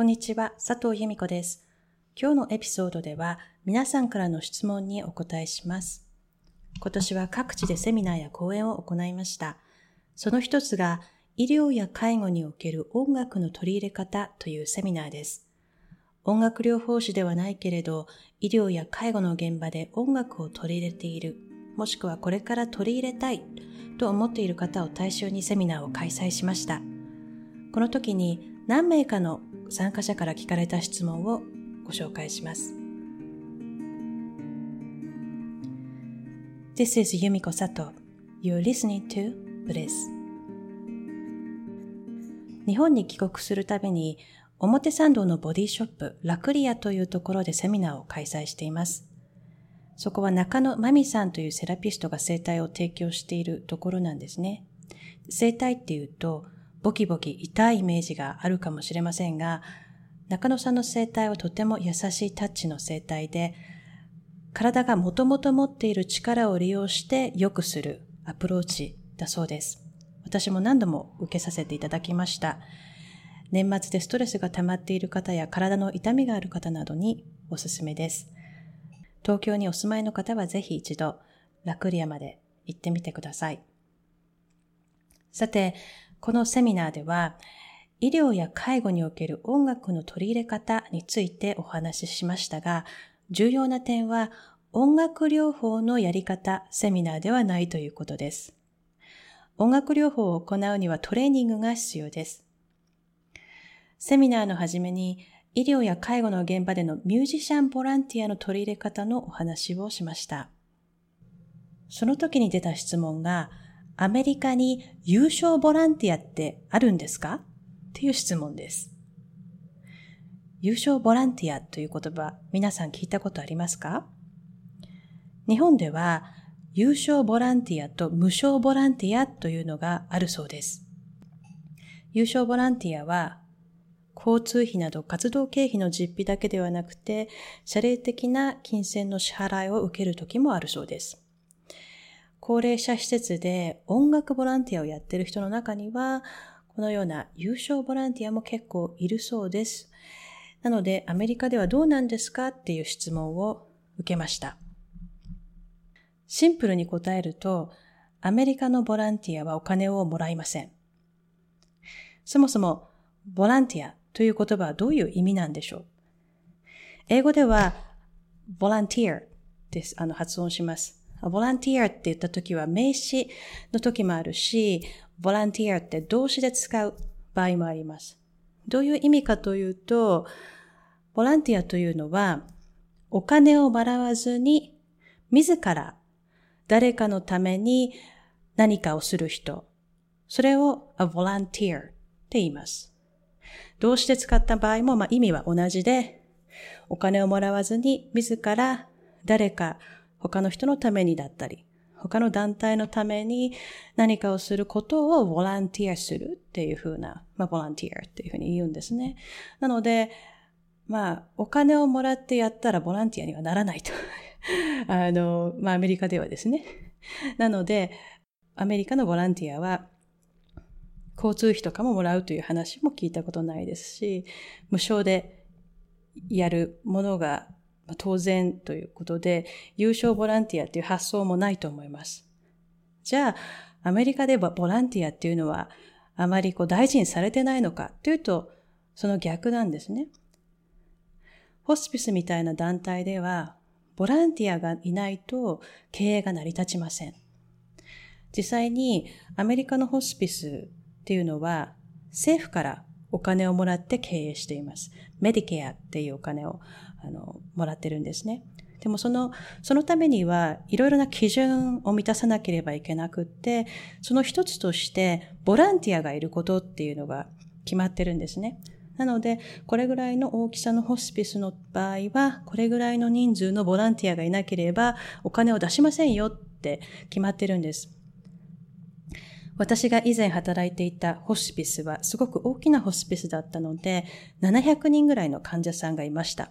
こんにちは、佐藤由美子です。今日のエピソードでは皆さんからの質問にお答えします。今年は各地でセミナーや講演を行いました。その一つが医療や介護における音楽の取り入れ方というセミナーです。音楽療法士ではないけれど、医療や介護の現場で音楽を取り入れている、もしくはこれから取り入れたいと思っている方を対象にセミナーを開催しました。この時に何名かの参加者から聞かれた質問をご紹介します。This is Yumiko Sato. You're listening to Bliss. 日本に帰国するたびに表参道のボディショップラクリアというところでセミナーを開催しています。そこは中野真美さんというセラピストが生態を提供しているところなんですね。生態っていうとボキボキ痛いイメージがあるかもしれませんが、中野さんの生態はとても優しいタッチの生態で、体がもともと持っている力を利用して良くするアプローチだそうです。私も何度も受けさせていただきました。年末でストレスが溜まっている方や体の痛みがある方などにおすすめです。東京にお住まいの方はぜひ一度ラクリアまで行ってみてください。さて、このセミナーでは、医療や介護における音楽の取り入れ方についてお話ししましたが、重要な点は音楽療法のやり方、セミナーではないということです。音楽療法を行うにはトレーニングが必要です。セミナーの初めに医療や介護の現場でのミュージシャンボランティアの取り入れ方のお話をしました。その時に出た質問が、アメリカに優勝ボランティアってあるんですか？っていう質問です。優勝ボランティアという言葉、皆さん聞いたことありますか？日本では優勝ボランティアと無償ボランティアというのがあるそうです。優勝ボランティアは交通費など活動経費の実費だけではなくて、謝礼的な金銭の支払いを受ける時もあるそうです。高齢者施設で音楽ボランティアをやっている人の中には、このような優勝ボランティアも結構いるそうです。なので、アメリカではどうなんですかっていう質問を受けました。シンプルに答えると、アメリカのボランティアはお金をもらいません。そもそも、ボランティアという言葉はどういう意味なんでしょう？英語では、ボランティアです。あの、発音します。ボランティアって言った時は名詞の時もあるし、ボランティアって動詞で使う場合もあります。どういう意味かというと、ボランティアというのは、お金を払わずに、自ら誰かのために何かをする人。それを a volunteer って言います。動詞で使った場合も、まあ、意味は同じで、お金をもらわずに自ら誰か他の人のためにだったり、他の団体のために何かをすることをボランティアするっていうふうな、まあ、ボランティアっていうふうに言うんですね。なので、まあ、お金をもらってやったらボランティアにはならないと。あの、まあ、アメリカではですね。なので、アメリカのボランティアは、交通費とかももらうという話も聞いたことないですし、無償でやるものが当然ということで、優勝ボランティアっていう発想もないと思います。じゃあ、アメリカではボランティアっていうのはあまりこう大事にされてないのかというと、その逆なんですね。ホスピスみたいな団体では、ボランティアがいないと経営が成り立ちません。実際にアメリカのホスピスっていうのは政府からお金をもらって経営しています。メディケアっていうお金をあのもらってるんですね。でもその、そのためにはいろいろな基準を満たさなければいけなくって、その一つとしてボランティアがいることっていうのが決まってるんですね。なので、これぐらいの大きさのホスピスの場合は、これぐらいの人数のボランティアがいなければお金を出しませんよって決まってるんです。私が以前働いていたホスピスはすごく大きなホスピスだったので、700人ぐらいの患者さんがいました。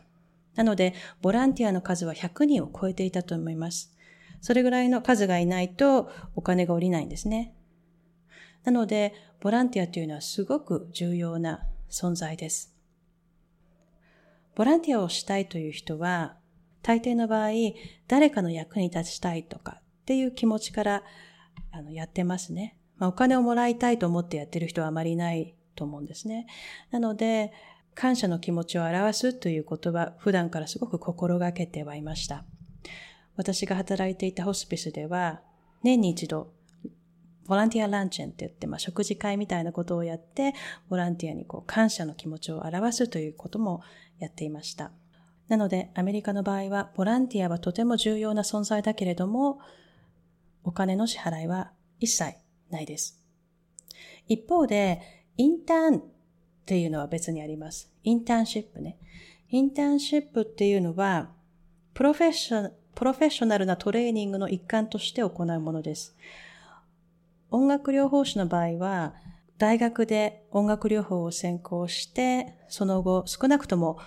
なので、ボランティアの数は100人を超えていたと思います。それぐらいの数がいないとお金が下りないんですね。なので、ボランティアというのはすごく重要な存在です。ボランティアをしたいという人は、大抵の場合、誰かの役に立ちたいとかっていう気持ちからあのやってますね。まあ、お金をもらいたいと思ってやってる人はあまりないと思うんですね。なので、感謝の気持ちを表すという言葉、普段からすごく心がけてはいました。私が働いていたホスピスでは、年に一度、ボランティアランチェンって言って、まあ、食事会みたいなことをやって、ボランティアにこう感謝の気持ちを表すということもやっていました。なので、アメリカの場合は、ボランティアはとても重要な存在だけれども、お金の支払いは一切ないです。一方で、インターンっていうのは別にあります。インターンシップね。インターンシップっていうのは、プロフェッショプロフェッショナルなトレーニングの一環として行うものです。音楽療法士の場合は、大学で音楽療法を専攻して、その後少なくとも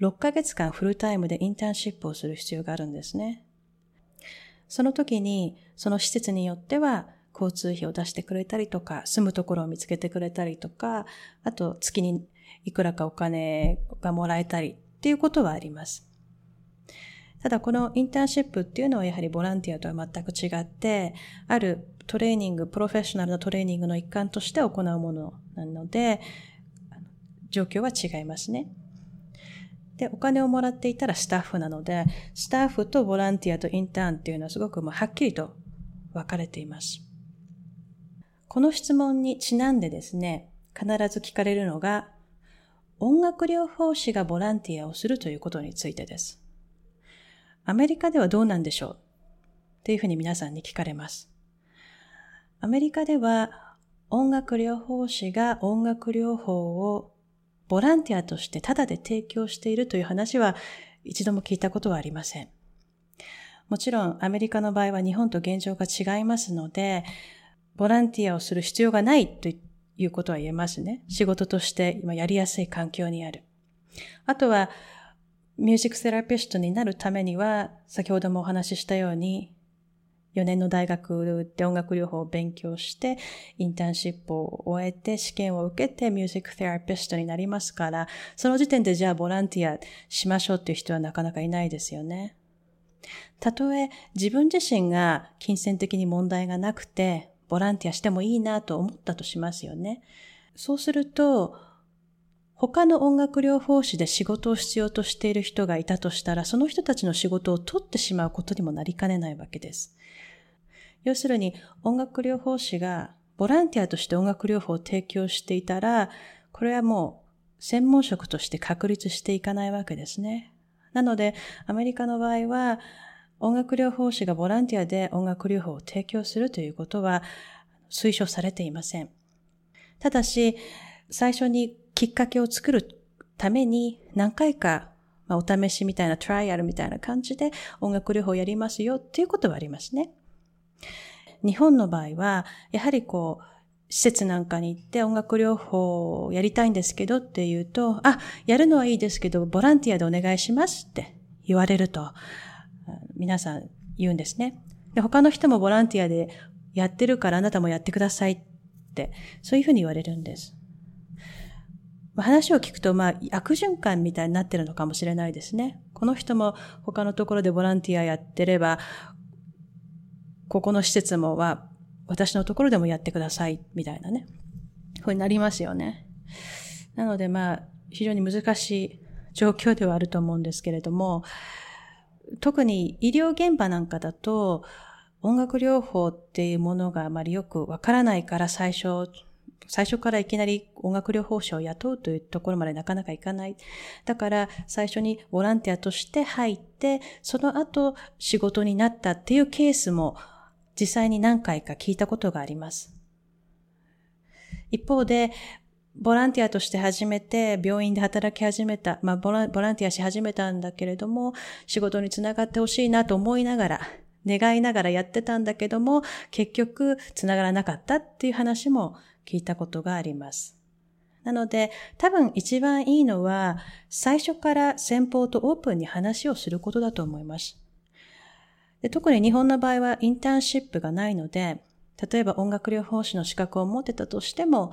6ヶ月間フルタイムでインターンシップをする必要があるんですね。その時に、その施設によっては、交通費を出してくれたりとか、住むところを見つけてくれたりとか、あと月にいくらかお金がもらえたりっていうことはあります。ただこのインターンシップっていうのはやはりボランティアとは全く違って、あるトレーニング、プロフェッショナルなトレーニングの一環として行うものなので、状況は違いますね。で、お金をもらっていたらスタッフなので、スタッフとボランティアとインターンっていうのはすごくもうはっきりと分かれています。この質問にちなんでですね、必ず聞かれるのが、音楽療法士がボランティアをするということについてです。アメリカではどうなんでしょう？っていうふうに皆さんに聞かれます。アメリカでは音楽療法士が音楽療法をボランティアとしてタダで提供しているという話は一度も聞いたことはありません。もちろんアメリカの場合は日本と現状が違いますので、ボランティアをする必要がないということは言えますね。仕事として今やりやすい環境にある。あとはミュージックセラピストになるためには、先ほどもお話ししたように、4年の大学で音楽療法を勉強して、インターンシップを終えて、試験を受けてミュージックセラピストになりますから、その時点でじゃあボランティアしましょうっていう人はなかなかいないですよね。たとえ自分自身が金銭的に問題がなくて、ボランティアしてもいいなと思ったとしますよね。そうすると、他の音楽療法士で仕事を必要としている人がいたとしたら、その人たちの仕事を取ってしまうことにもなりかねないわけです。要するに、音楽療法士がボランティアとして音楽療法を提供していたら、これはもう専門職として確立していかないわけですね。なので、アメリカの場合は、音楽療法士がボランティアで音楽療法を提供するということは推奨されていません。ただし、最初にきっかけを作るために何回か、お試しみたいなトライアルみたいな感じで音楽療法をやりますよっていうことはありますね。日本の場合は、やはりこう、施設なんかに行って音楽療法をやりたいんですけどって言うと、あ、やるのはいいですけど、ボランティアでお願いしますって言われると、皆さん言うんですね。で、他の人もボランティアでやってるからあなたもやってくださいって、そういうふうに言われるんです。話を聞くと、まあ、悪循環みたいになってるのかもしれないですね。この人も他のところでボランティアやってれば、ここの施設もは、私のところでもやってください、みたいなね。ふうになりますよね。なので、まあ、非常に難しい状況ではあると思うんですけれども、特に医療現場なんかだと、音楽療法っていうものがあまりよくわからないから最初最初からいきなり音楽療法士を雇うというところまでなかなかいかない。だから最初にボランティアとして入って、その後仕事になったっていうケースも実際に何回か聞いたことがあります。一方で、ボランティアとして始めて、病院で働き始めた、まあボランボランティアし始めたんだけれども、仕事につながってほしいなと思いながら、願いながらやってたんだけども、結局つながらなかったっていう話も聞いたことがあります。なので、多分一番いいのは、最初から先方とオープンに話をすることだと思います。で特に日本の場合はインターンシップがないので、例えば音楽療法士の資格を持ってたとしても、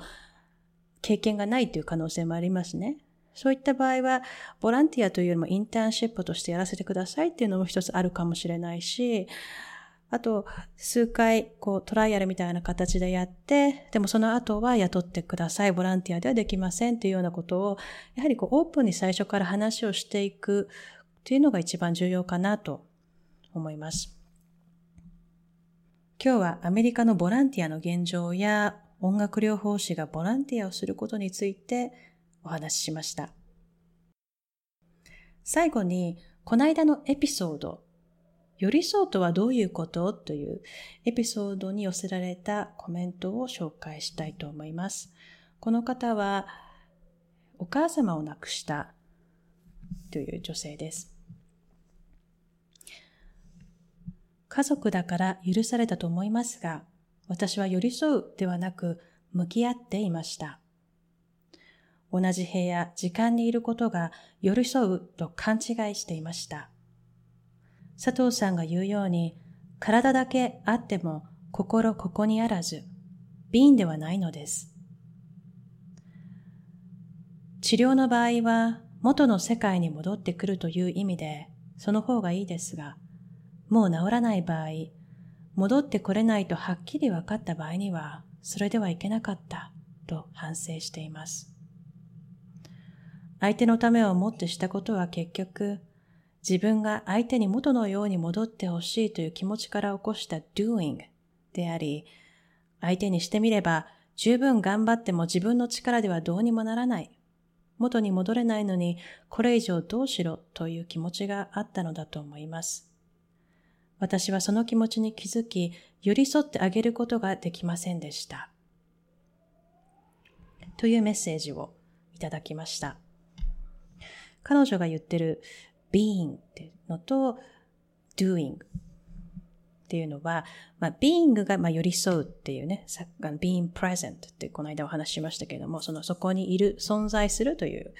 経験がないという可能性もありますね。そういった場合は、ボランティアというよりもインターンシップとしてやらせてくださいっていうのも一つあるかもしれないし、あと、数回、こう、トライアルみたいな形でやって、でもその後は雇ってください。ボランティアではできませんっていうようなことを、やはりこう、オープンに最初から話をしていくっていうのが一番重要かなと思います。今日はアメリカのボランティアの現状や音楽療法士がボランティアをすることについてお話ししました。最後に、この間のエピソード、寄り添うとはどういうこと？というエピソードに寄せられたコメントを紹介したいと思います。この方は、お母様を亡くしたという女性です。家族だから許されたと思いますが、私は寄り添うではなく向き合っていました。同じ部屋、時間にいることが寄り添うと勘違いしていました。佐藤さんが言うように、体だけあっても心ここにあらず、瓶ではないのです。治療の場合は元の世界に戻ってくるという意味で、その方がいいですが、もう治らない場合、戻ってこれないとはっきり分かった場合には、それではいけなかったと反省しています。相手のためを思ってしたことは結局、自分が相手に元のように戻ってほしいという気持ちから起こした doing であり、相手にしてみれば十分頑張っても自分の力ではどうにもならない。元に戻れないのにこれ以上どうしろという気持ちがあったのだと思います。私はその気持ちに気づき、寄り添ってあげることができませんでした。というメッセージをいただきました。彼女が言ってる being っていうのと doing っていうのは、まあ、being がまあ寄り添うっていうね、being present ってこの間お話ししましたけれども、そのそこにいる、存在するという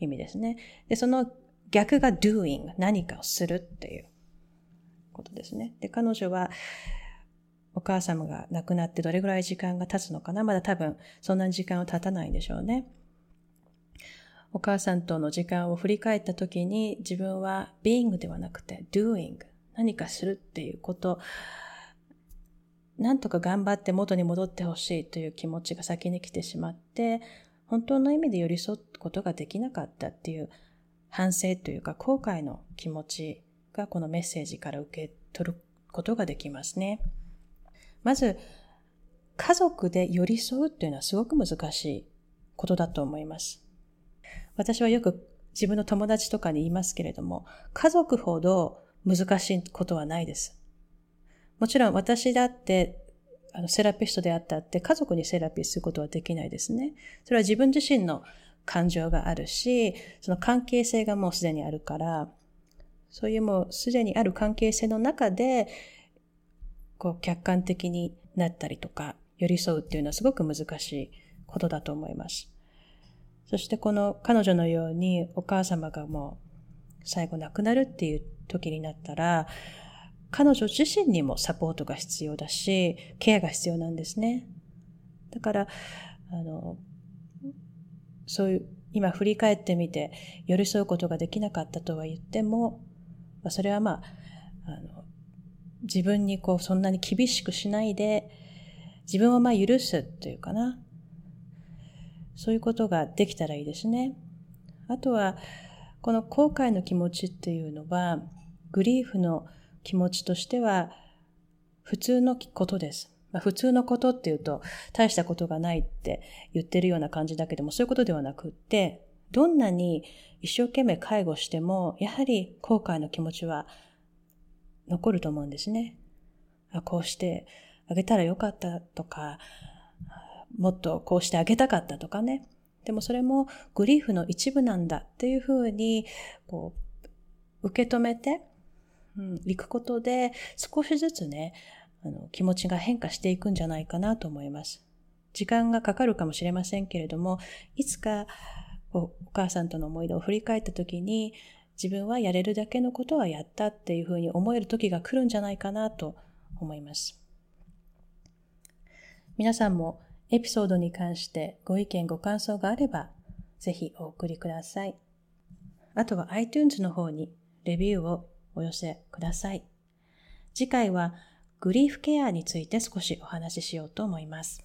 意味ですね。で、その逆が doing、何かをするっていうことですね。で、彼女は、お母様が亡くなってどれぐらい時間が経つのかな？まだ多分そんな時間は経たないんでしょうね。お母さんとの時間を振り返った時に自分は being ではなくて doing 何かするっていうこと、なんとか頑張って元に戻ってほしいという気持ちが先に来てしまって、本当の意味で寄り添うことができなかったっていう反省というか後悔の気持ちがこのメッセージから受け取ることができますね。まず、家族で寄り添うっていうのはすごく難しいことだと思います。私はよく自分の友達とかに言いますけれども、家族ほど難しいことはないです。もちろん私だって、あの、セラピストであったって家族にセラピーすることはできないですね。それは自分自身の感情があるし、その関係性がもうすでにあるから、そういうもうすでにある関係性の中で、こう客観的になったりとか、寄り添うっていうのはすごく難しいことだと思います。そしてこの彼女のようにお母様がもう最後亡くなるっていう時になったら、彼女自身にもサポートが必要だし、ケアが必要なんですね。だから、あの、そういう、今振り返ってみて、寄り添うことができなかったとは言っても、まあ、それはまあ、あの、自分にこう、そんなに厳しくしないで、自分をまあ許すというかな。そういうことができたらいいですね。あとは、この後悔の気持ちっていうのは、グリーフの気持ちとしては、普通のことです。普通のことっていうと、大したことがないって言ってるような感じだけども、そういうことではなくって、どんなに一生懸命介護しても、やはり後悔の気持ちは残ると思うんですね。こうしてあげたらよかったとか、もっとこうしてあげたかったとかね。でもそれもグリーフの一部なんだっていうふうに、こう、受け止めて、うん、行くことで少しずつね、あの、気持ちが変化していくんじゃないかなと思います。時間がかかるかもしれませんけれども、いつかお母さんとの思い出を振り返った時に、自分はやれるだけのことはやったっていうふうに思える時が来るんじゃないかなと思います。皆さんもエピソードに関してご意見ご感想があれば、ぜひお送りください。あとは iTunes の方にレビューをお寄せください。次回はグリーフケアについて少しお話ししようと思います。